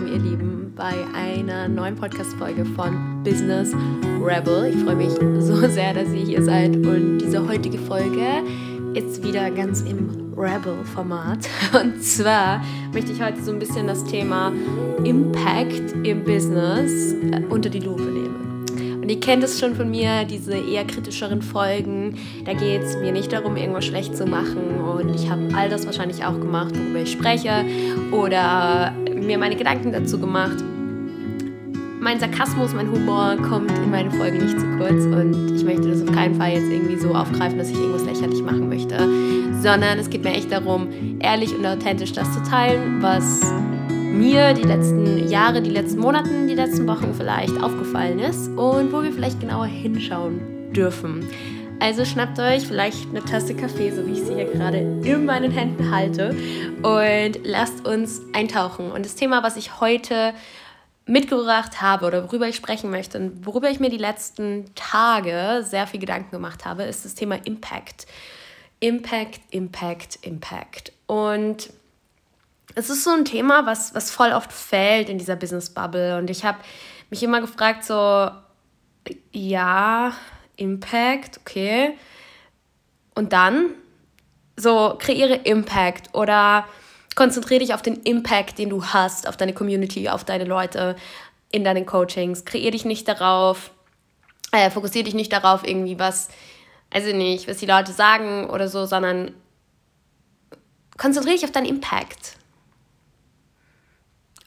willkommen, ihr Lieben, bei einer neuen Podcast-Folge von Business Rebel. Ich freue mich so sehr, dass ihr hier seid und diese heutige Folge ist wieder ganz im Rebel-Format. Und zwar möchte ich heute so ein bisschen das Thema Impact im Business äh, unter die Lupe. Und ihr kennt es schon von mir, diese eher kritischeren Folgen. Da geht es mir nicht darum, irgendwas schlecht zu machen. Und ich habe all das wahrscheinlich auch gemacht, worüber ich spreche. Oder mir meine Gedanken dazu gemacht. Mein Sarkasmus, mein Humor kommt in meinen Folgen nicht zu kurz und ich möchte das auf keinen Fall jetzt irgendwie so aufgreifen, dass ich irgendwas lächerlich machen möchte, sondern es geht mir echt darum, ehrlich und authentisch das zu teilen, was mir die letzten Jahre, die letzten Monate, die letzten Wochen vielleicht aufgefallen ist und wo wir vielleicht genauer hinschauen dürfen. Also schnappt euch vielleicht eine Tasse Kaffee, so wie ich sie hier gerade in meinen Händen halte, und lasst uns eintauchen. Und das Thema, was ich heute mitgebracht habe oder worüber ich sprechen möchte und worüber ich mir die letzten Tage sehr viel Gedanken gemacht habe, ist das Thema Impact. Impact, Impact, Impact. Und es ist so ein Thema, was, was voll oft fällt in dieser Business Bubble. Und ich habe mich immer gefragt, so, ja, Impact, okay. Und dann so kreiere Impact oder konzentriere dich auf den Impact, den du hast, auf deine Community, auf deine Leute in deinen Coachings. Kreiere dich nicht darauf, äh, fokussiere dich nicht darauf, irgendwie was, also nicht, was die Leute sagen oder so, sondern konzentriere dich auf deinen Impact.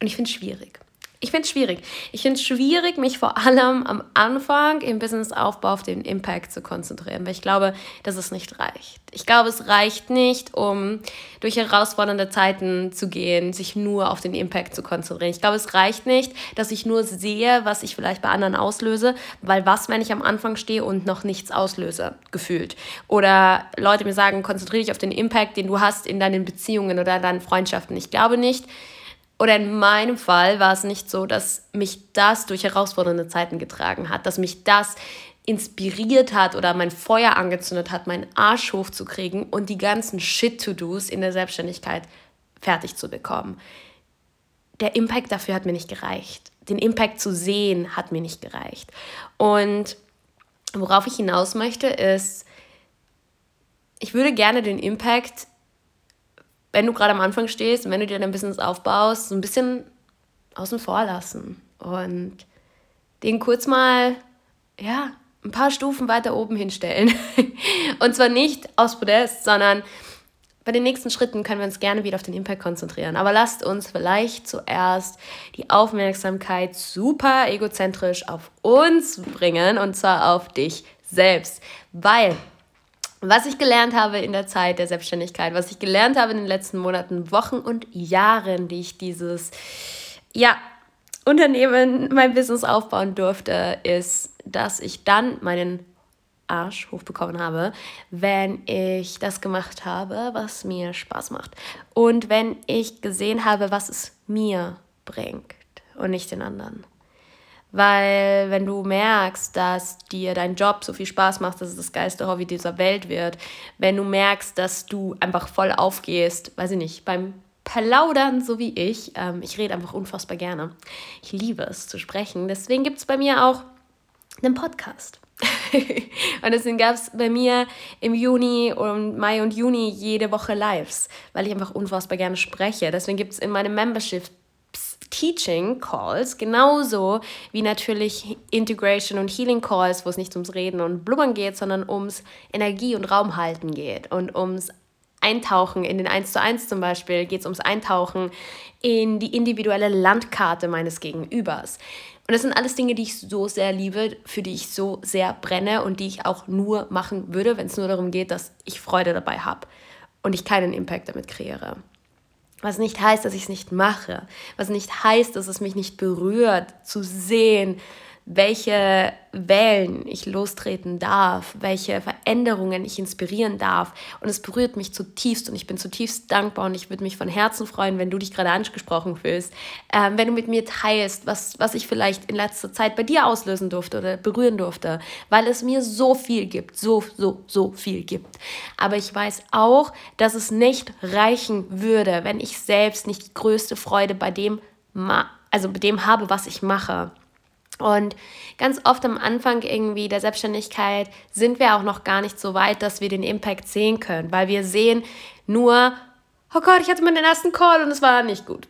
Und ich finde es schwierig ich finde es schwierig. Ich finde es schwierig, mich vor allem am Anfang im Businessaufbau auf den Impact zu konzentrieren, weil ich glaube, dass es nicht reicht. Ich glaube, es reicht nicht, um durch herausfordernde Zeiten zu gehen, sich nur auf den Impact zu konzentrieren. Ich glaube, es reicht nicht, dass ich nur sehe, was ich vielleicht bei anderen auslöse, weil was, wenn ich am Anfang stehe und noch nichts auslöse, gefühlt. Oder Leute mir sagen, konzentriere dich auf den Impact, den du hast in deinen Beziehungen oder deinen Freundschaften. Ich glaube nicht, oder in meinem Fall war es nicht so, dass mich das durch herausfordernde Zeiten getragen hat, dass mich das inspiriert hat oder mein Feuer angezündet hat, meinen Arsch hochzukriegen und die ganzen Shit-to-Dos in der Selbstständigkeit fertig zu bekommen. Der Impact dafür hat mir nicht gereicht. Den Impact zu sehen hat mir nicht gereicht. Und worauf ich hinaus möchte, ist, ich würde gerne den Impact wenn du gerade am Anfang stehst und wenn du dir dein Business aufbaust, so ein bisschen außen vor lassen und den kurz mal, ja, ein paar Stufen weiter oben hinstellen. und zwar nicht aus Podest, sondern bei den nächsten Schritten können wir uns gerne wieder auf den Impact konzentrieren. Aber lasst uns vielleicht zuerst die Aufmerksamkeit super egozentrisch auf uns bringen und zwar auf dich selbst. Weil was ich gelernt habe in der Zeit der Selbstständigkeit, was ich gelernt habe in den letzten Monaten, Wochen und Jahren, die ich dieses ja, Unternehmen, mein Business aufbauen durfte, ist, dass ich dann meinen Arsch hochbekommen habe, wenn ich das gemacht habe, was mir Spaß macht. Und wenn ich gesehen habe, was es mir bringt und nicht den anderen. Weil wenn du merkst, dass dir dein Job so viel Spaß macht, dass es das geilste Hobby dieser Welt wird, wenn du merkst, dass du einfach voll aufgehst, weiß ich nicht, beim Plaudern, so wie ich, ähm, ich rede einfach unfassbar gerne. Ich liebe es zu sprechen. Deswegen gibt es bei mir auch einen Podcast. und deswegen gab es bei mir im Juni und Mai und Juni jede Woche Lives, weil ich einfach unfassbar gerne spreche. Deswegen gibt es in meinem Membership Teaching Calls, genauso wie natürlich Integration und Healing Calls, wo es nicht ums Reden und Blubbern geht, sondern ums Energie und Raum halten geht und ums Eintauchen in den 1 zu 1 zum Beispiel, geht es ums Eintauchen in die individuelle Landkarte meines Gegenübers. Und das sind alles Dinge, die ich so sehr liebe, für die ich so sehr brenne und die ich auch nur machen würde, wenn es nur darum geht, dass ich Freude dabei habe und ich keinen Impact damit kreiere. Was nicht heißt, dass ich es nicht mache. Was nicht heißt, dass es mich nicht berührt, zu sehen, welche Wellen ich lostreten darf, welche Veränderungen ich inspirieren darf. Und es berührt mich zutiefst und ich bin zutiefst dankbar und ich würde mich von Herzen freuen, wenn du dich gerade angesprochen fühlst, ähm, wenn du mit mir teilst, was, was ich vielleicht in letzter Zeit bei dir auslösen durfte oder berühren durfte, weil es mir so viel gibt, so, so, so viel gibt. Aber ich weiß auch, dass es nicht reichen würde, wenn ich selbst nicht die größte Freude bei dem also mit dem habe, was ich mache. Und ganz oft am Anfang irgendwie der Selbstständigkeit sind wir auch noch gar nicht so weit, dass wir den Impact sehen können, weil wir sehen nur, oh Gott, ich hatte meinen ersten Call und es war nicht gut.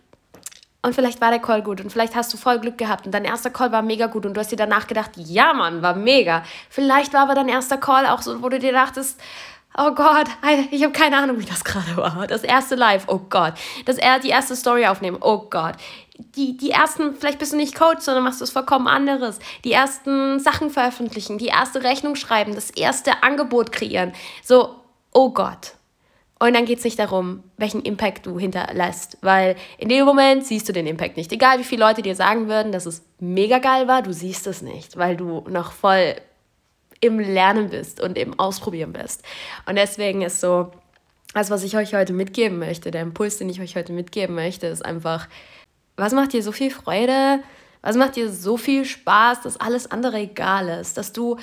Und vielleicht war der Call gut und vielleicht hast du voll Glück gehabt und dein erster Call war mega gut und du hast dir danach gedacht, ja Mann, war mega. Vielleicht war aber dein erster Call auch so, wo du dir dachtest, oh Gott, ich habe keine Ahnung, wie das gerade war. Das erste Live, oh Gott. Das, die erste Story aufnehmen, oh Gott. Die, die ersten, vielleicht bist du nicht Coach, sondern machst du es vollkommen anderes. Die ersten Sachen veröffentlichen, die erste Rechnung schreiben, das erste Angebot kreieren. So, oh Gott. Und dann geht es nicht darum, welchen Impact du hinterlässt, weil in dem Moment siehst du den Impact nicht. Egal wie viele Leute dir sagen würden, dass es mega geil war, du siehst es nicht, weil du noch voll im Lernen bist und im Ausprobieren bist. Und deswegen ist so, das, was ich euch heute mitgeben möchte, der Impuls, den ich euch heute mitgeben möchte, ist einfach, was macht dir so viel Freude? Was macht dir so viel Spaß, dass alles andere egal ist? Dass du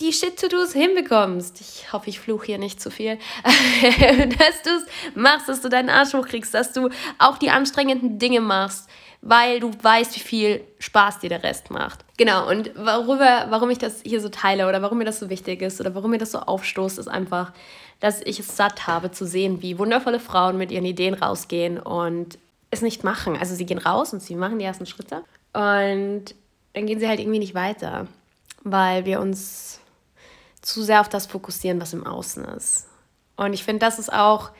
die Shit-To-Dos hinbekommst. Ich hoffe, ich fluche hier nicht zu viel. dass du es machst, dass du deinen Arsch hochkriegst, dass du auch die anstrengenden Dinge machst, weil du weißt, wie viel Spaß dir der Rest macht. Genau, und worüber, warum ich das hier so teile oder warum mir das so wichtig ist oder warum mir das so aufstoßt, ist einfach, dass ich es satt habe zu sehen, wie wundervolle Frauen mit ihren Ideen rausgehen und es nicht machen. Also sie gehen raus und sie machen die ersten Schritte und dann gehen sie halt irgendwie nicht weiter, weil wir uns zu sehr auf das fokussieren, was im Außen ist. Und ich finde, das ist auch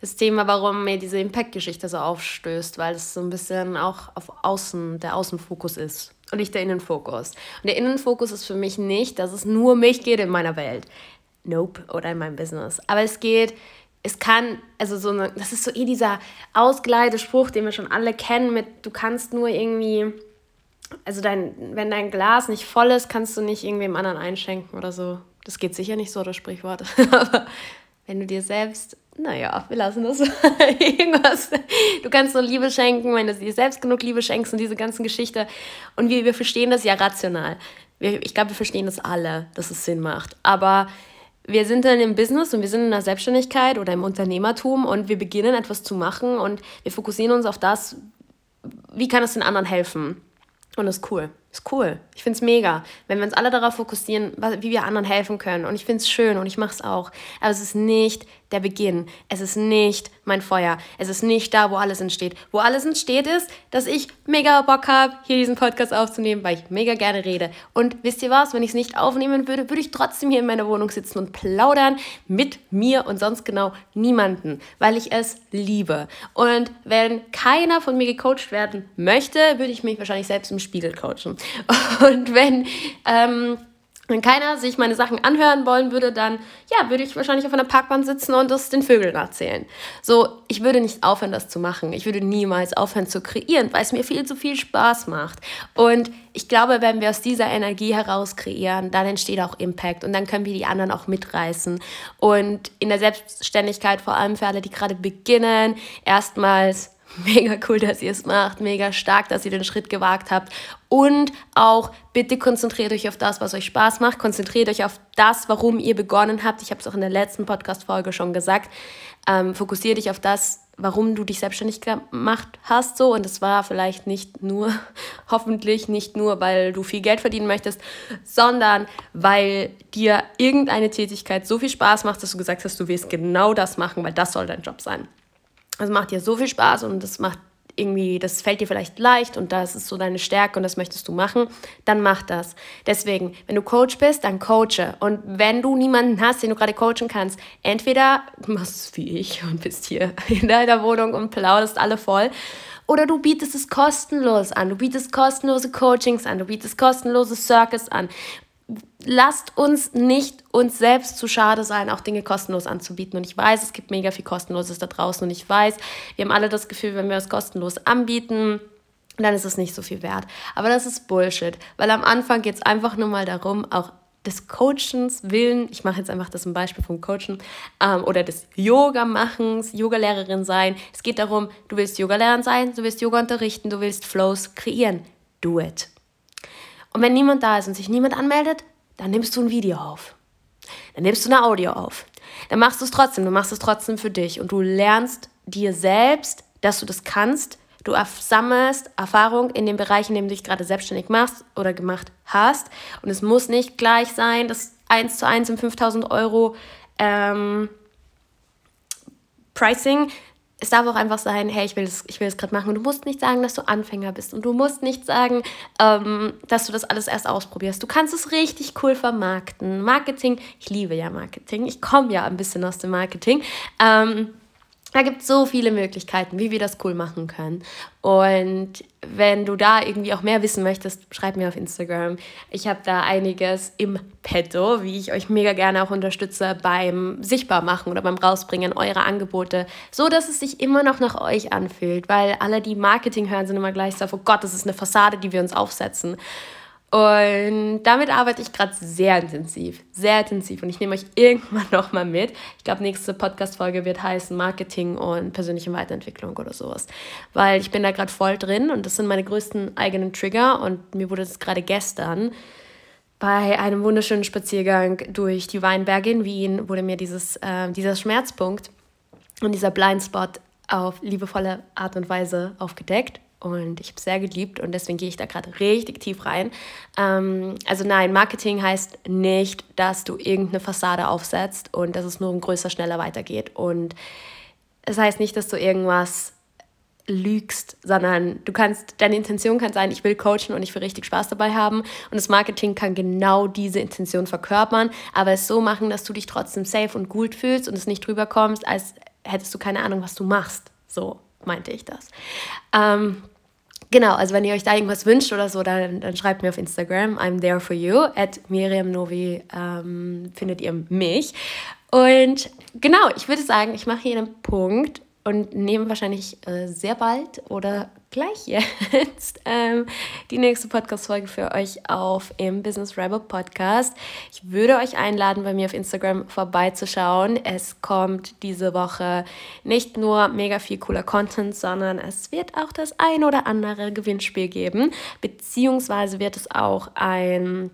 das Thema, warum mir diese Impact-Geschichte so aufstößt, weil es so ein bisschen auch auf Außen, der Außenfokus ist und nicht der Innenfokus. Und der Innenfokus ist für mich nicht, dass es nur mich geht in meiner Welt. Nope, oder in meinem Business. Aber es geht, es kann, also so eine, das ist so eh dieser Spruch, den wir schon alle kennen, mit du kannst nur irgendwie, also dein, wenn dein Glas nicht voll ist, kannst du nicht irgendwem anderen einschenken oder so. Das geht sicher nicht so, das Sprichwort. Aber wenn du dir selbst, naja, wir lassen das irgendwas. Du kannst nur Liebe schenken, wenn du dir selbst genug Liebe schenkst und diese ganzen Geschichte. Und wir, wir verstehen das ja rational. Wir, ich glaube, wir verstehen das alle, dass es Sinn macht. Aber wir sind dann im Business und wir sind in der Selbstständigkeit oder im Unternehmertum und wir beginnen etwas zu machen und wir fokussieren uns auf das, wie kann es den anderen helfen. Und das ist cool. Ist cool. Ich finde es mega, wenn wir uns alle darauf fokussieren, wie wir anderen helfen können. Und ich finde es schön und ich mache es auch. Aber es ist nicht der Beginn. Es ist nicht mein Feuer. Es ist nicht da, wo alles entsteht. Wo alles entsteht ist, dass ich mega Bock habe, hier diesen Podcast aufzunehmen, weil ich mega gerne rede. Und wisst ihr was? Wenn ich es nicht aufnehmen würde, würde ich trotzdem hier in meiner Wohnung sitzen und plaudern mit mir und sonst genau niemanden, weil ich es liebe. Und wenn keiner von mir gecoacht werden möchte, würde ich mich wahrscheinlich selbst im Spiegel coachen. Und wenn ähm, wenn keiner sich meine Sachen anhören wollen würde, dann ja, würde ich wahrscheinlich auf einer Parkbank sitzen und das den Vögeln erzählen. So, ich würde nicht aufhören, das zu machen. Ich würde niemals aufhören zu kreieren, weil es mir viel zu viel Spaß macht. Und ich glaube, wenn wir aus dieser Energie heraus kreieren, dann entsteht auch Impact und dann können wir die anderen auch mitreißen. Und in der Selbstständigkeit, vor allem für alle, die gerade beginnen, erstmals Mega cool, dass ihr es macht. Mega stark, dass ihr den Schritt gewagt habt. Und auch bitte konzentriert euch auf das, was euch Spaß macht. Konzentriert euch auf das, warum ihr begonnen habt. Ich habe es auch in der letzten Podcast-Folge schon gesagt. Ähm, fokussiere dich auf das, warum du dich selbstständig gemacht hast. So. Und es war vielleicht nicht nur, hoffentlich nicht nur, weil du viel Geld verdienen möchtest, sondern weil dir irgendeine Tätigkeit so viel Spaß macht, dass du gesagt hast, du willst genau das machen, weil das soll dein Job sein. Es macht dir so viel Spaß und das macht irgendwie, das fällt dir vielleicht leicht und das ist so deine Stärke und das möchtest du machen, dann mach das. Deswegen, wenn du Coach bist, dann coache. Und wenn du niemanden hast, den du gerade coachen kannst, entweder machst es wie ich und bist hier in deiner Wohnung und plauderst alle voll. Oder du bietest es kostenlos an. Du bietest kostenlose Coachings an. Du bietest kostenlose Circus an lasst uns nicht uns selbst zu schade sein, auch Dinge kostenlos anzubieten. Und ich weiß, es gibt mega viel Kostenloses da draußen. Und ich weiß, wir haben alle das Gefühl, wenn wir es kostenlos anbieten, dann ist es nicht so viel wert. Aber das ist Bullshit, weil am Anfang geht es einfach nur mal darum, auch des Coachens willen, ich mache jetzt einfach das ein Beispiel vom Coachen, ähm, oder des Yoga-Machens, Yogalehrerin sein. Es geht darum, du willst Yogalehrerin sein, du willst Yoga unterrichten, du willst Flows kreieren. Do it. Und wenn niemand da ist und sich niemand anmeldet, dann nimmst du ein Video auf. Dann nimmst du eine Audio auf. Dann machst du es trotzdem. Du machst es trotzdem für dich. Und du lernst dir selbst, dass du das kannst, Du sammelst Erfahrung in dem Bereich, in dem du dich gerade selbstständig machst oder gemacht hast. Und es muss nicht gleich sein, dass 1 zu 1 im 5000 Euro ähm, Pricing. Es darf auch einfach sein, hey, ich will das, ich will gerade machen. Und du musst nicht sagen, dass du Anfänger bist. Und du musst nicht sagen, ähm, dass du das alles erst ausprobierst. Du kannst es richtig cool vermarkten. Marketing, ich liebe ja Marketing. Ich komme ja ein bisschen aus dem Marketing. Ähm, da gibt es so viele Möglichkeiten, wie wir das cool machen können. Und wenn du da irgendwie auch mehr wissen möchtest, schreib mir auf Instagram. Ich habe da einiges im Petto, wie ich euch mega gerne auch unterstütze beim Sichtbarmachen oder beim Rausbringen eurer Angebote, so dass es sich immer noch nach euch anfühlt. Weil alle, die Marketing hören, sind immer gleich so, oh Gott, das ist eine Fassade, die wir uns aufsetzen. Und damit arbeite ich gerade sehr intensiv, sehr intensiv. Und ich nehme euch irgendwann nochmal mit. Ich glaube, nächste Podcast-Folge wird heißen Marketing und persönliche Weiterentwicklung oder sowas. Weil ich bin da gerade voll drin und das sind meine größten eigenen Trigger. Und mir wurde das gerade gestern bei einem wunderschönen Spaziergang durch die Weinberge in Wien, wurde mir dieses, äh, dieser Schmerzpunkt und dieser Blindspot auf liebevolle Art und Weise aufgedeckt. Und ich habe es sehr geliebt und deswegen gehe ich da gerade richtig tief rein. Ähm, also nein, Marketing heißt nicht, dass du irgendeine Fassade aufsetzt und dass es nur um größer, schneller weitergeht. Und es heißt nicht, dass du irgendwas lügst, sondern du kannst, deine Intention kann sein, ich will coachen und ich will richtig Spaß dabei haben. Und das Marketing kann genau diese Intention verkörpern, aber es so machen, dass du dich trotzdem safe und gut fühlst und es nicht drüber kommst, als hättest du keine Ahnung, was du machst. So meinte ich das. Ähm, genau, also wenn ihr euch da irgendwas wünscht oder so, dann, dann schreibt mir auf Instagram, I'm there for you, at Miriam Novi ähm, findet ihr mich. Und genau, ich würde sagen, ich mache hier einen Punkt und nehme wahrscheinlich äh, sehr bald oder gleich jetzt ähm, die nächste Podcast-Folge für euch auf im Business Rebel Podcast. Ich würde euch einladen, bei mir auf Instagram vorbeizuschauen. Es kommt diese Woche nicht nur mega viel cooler Content, sondern es wird auch das ein oder andere Gewinnspiel geben, beziehungsweise wird es auch ein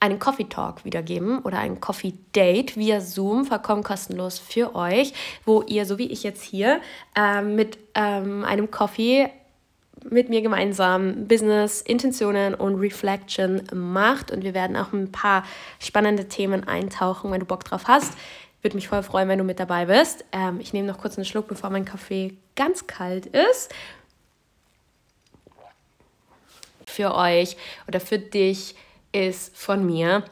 einen Coffee Talk wiedergeben oder ein Coffee Date via Zoom, vollkommen kostenlos für euch, wo ihr, so wie ich jetzt hier, ähm, mit ähm, einem Coffee mit mir gemeinsam Business, Intentionen und Reflection macht. Und wir werden auch ein paar spannende Themen eintauchen, wenn du Bock drauf hast. Würde mich voll freuen, wenn du mit dabei bist. Ähm, ich nehme noch kurz einen Schluck, bevor mein Kaffee ganz kalt ist. Für euch oder für dich ist von mir.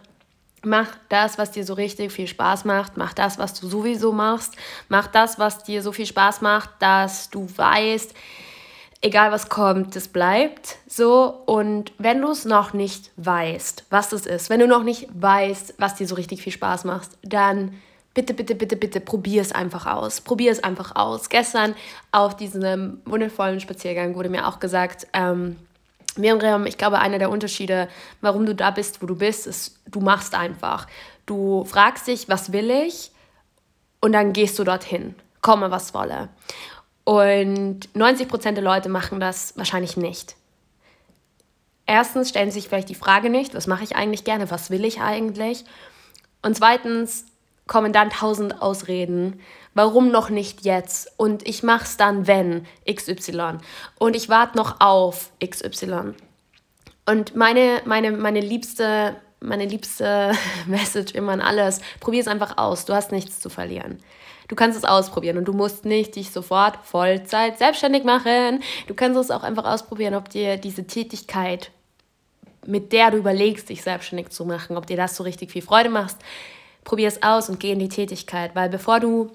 Mach das, was dir so richtig viel Spaß macht. Mach das, was du sowieso machst. Mach das, was dir so viel Spaß macht, dass du weißt, egal was kommt, das bleibt so. Und wenn du es noch nicht weißt, was das ist, wenn du noch nicht weißt, was dir so richtig viel Spaß macht, dann bitte, bitte, bitte, bitte probier es einfach aus. Probier es einfach aus. Gestern auf diesem wundervollen Spaziergang wurde mir auch gesagt, ähm, Miriam, ich glaube, einer der Unterschiede, warum du da bist, wo du bist, ist, du machst einfach. Du fragst dich, was will ich? Und dann gehst du dorthin. Komme, was wolle. Und 90% der Leute machen das wahrscheinlich nicht. Erstens stellen sie sich vielleicht die Frage nicht, was mache ich eigentlich gerne, was will ich eigentlich? Und zweitens kommen dann tausend Ausreden, warum noch nicht jetzt? Und ich mache es dann, wenn XY. Und ich warte noch auf XY. Und meine, meine, meine liebste, meine liebste Message immer an alles, probier es einfach aus. Du hast nichts zu verlieren. Du kannst es ausprobieren und du musst nicht dich sofort Vollzeit selbstständig machen. Du kannst es auch einfach ausprobieren, ob dir diese Tätigkeit, mit der du überlegst, dich selbstständig zu machen, ob dir das so richtig viel Freude macht. Probier es aus und geh in die Tätigkeit, weil bevor du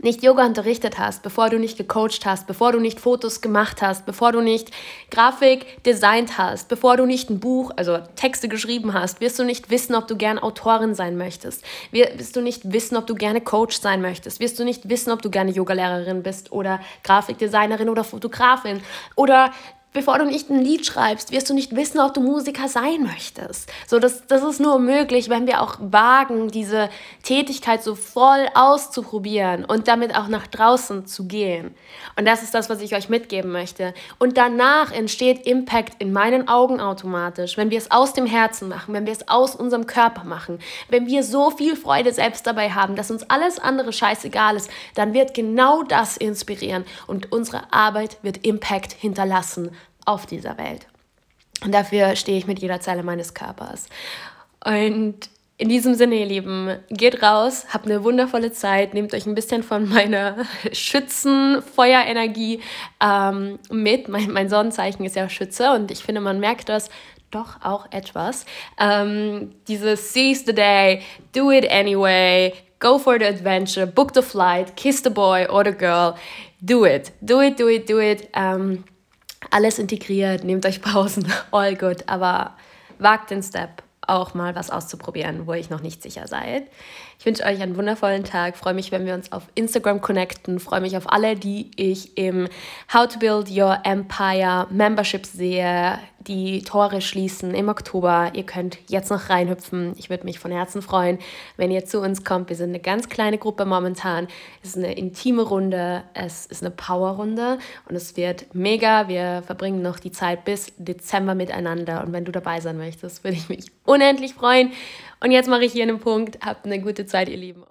nicht Yoga unterrichtet hast, bevor du nicht gecoacht hast, bevor du nicht Fotos gemacht hast, bevor du nicht Grafik designt hast, bevor du nicht ein Buch, also Texte geschrieben hast, wirst du nicht wissen, ob du gerne Autorin sein möchtest. Wirst du nicht wissen, ob du gerne Coach sein möchtest. Wirst du nicht wissen, ob du gerne Yogalehrerin bist oder Grafikdesignerin oder Fotografin oder bevor du nicht ein Lied schreibst, wirst du nicht wissen, ob du Musiker sein möchtest. So, das, das ist nur möglich, wenn wir auch wagen, diese Tätigkeit so voll auszuprobieren und damit auch nach draußen zu gehen. Und das ist das, was ich euch mitgeben möchte. Und danach entsteht Impact in meinen Augen automatisch, wenn wir es aus dem Herzen machen, wenn wir es aus unserem Körper machen, wenn wir so viel Freude selbst dabei haben, dass uns alles andere scheißegal ist, dann wird genau das inspirieren und unsere Arbeit wird Impact hinterlassen auf dieser Welt. Und dafür stehe ich mit jeder Zelle meines Körpers. Und in diesem Sinne, ihr Lieben, geht raus, habt eine wundervolle Zeit, nehmt euch ein bisschen von meiner Schützenfeuerenergie ähm, mit. Mein, mein Sonnenzeichen ist ja Schütze und ich finde, man merkt das doch auch etwas. Ähm, dieses Seize the day, do it anyway, go for the adventure, book the flight, kiss the boy or the girl, do it, do it, do it, do it. Ähm, alles integriert, nehmt euch Pausen, all good, aber wagt den Step, auch mal was auszuprobieren, wo ich noch nicht sicher seid. Ich wünsche euch einen wundervollen Tag, freue mich, wenn wir uns auf Instagram connecten, freue mich auf alle, die ich im How to Build Your Empire Membership sehe, die Tore schließen im Oktober. Ihr könnt jetzt noch reinhüpfen. Ich würde mich von Herzen freuen, wenn ihr zu uns kommt. Wir sind eine ganz kleine Gruppe momentan. Es ist eine intime Runde, es ist eine Power-Runde und es wird mega. Wir verbringen noch die Zeit bis Dezember miteinander und wenn du dabei sein möchtest, würde ich mich unendlich freuen. Und jetzt mache ich hier einen Punkt. Habt eine gute Zeit, ihr Lieben.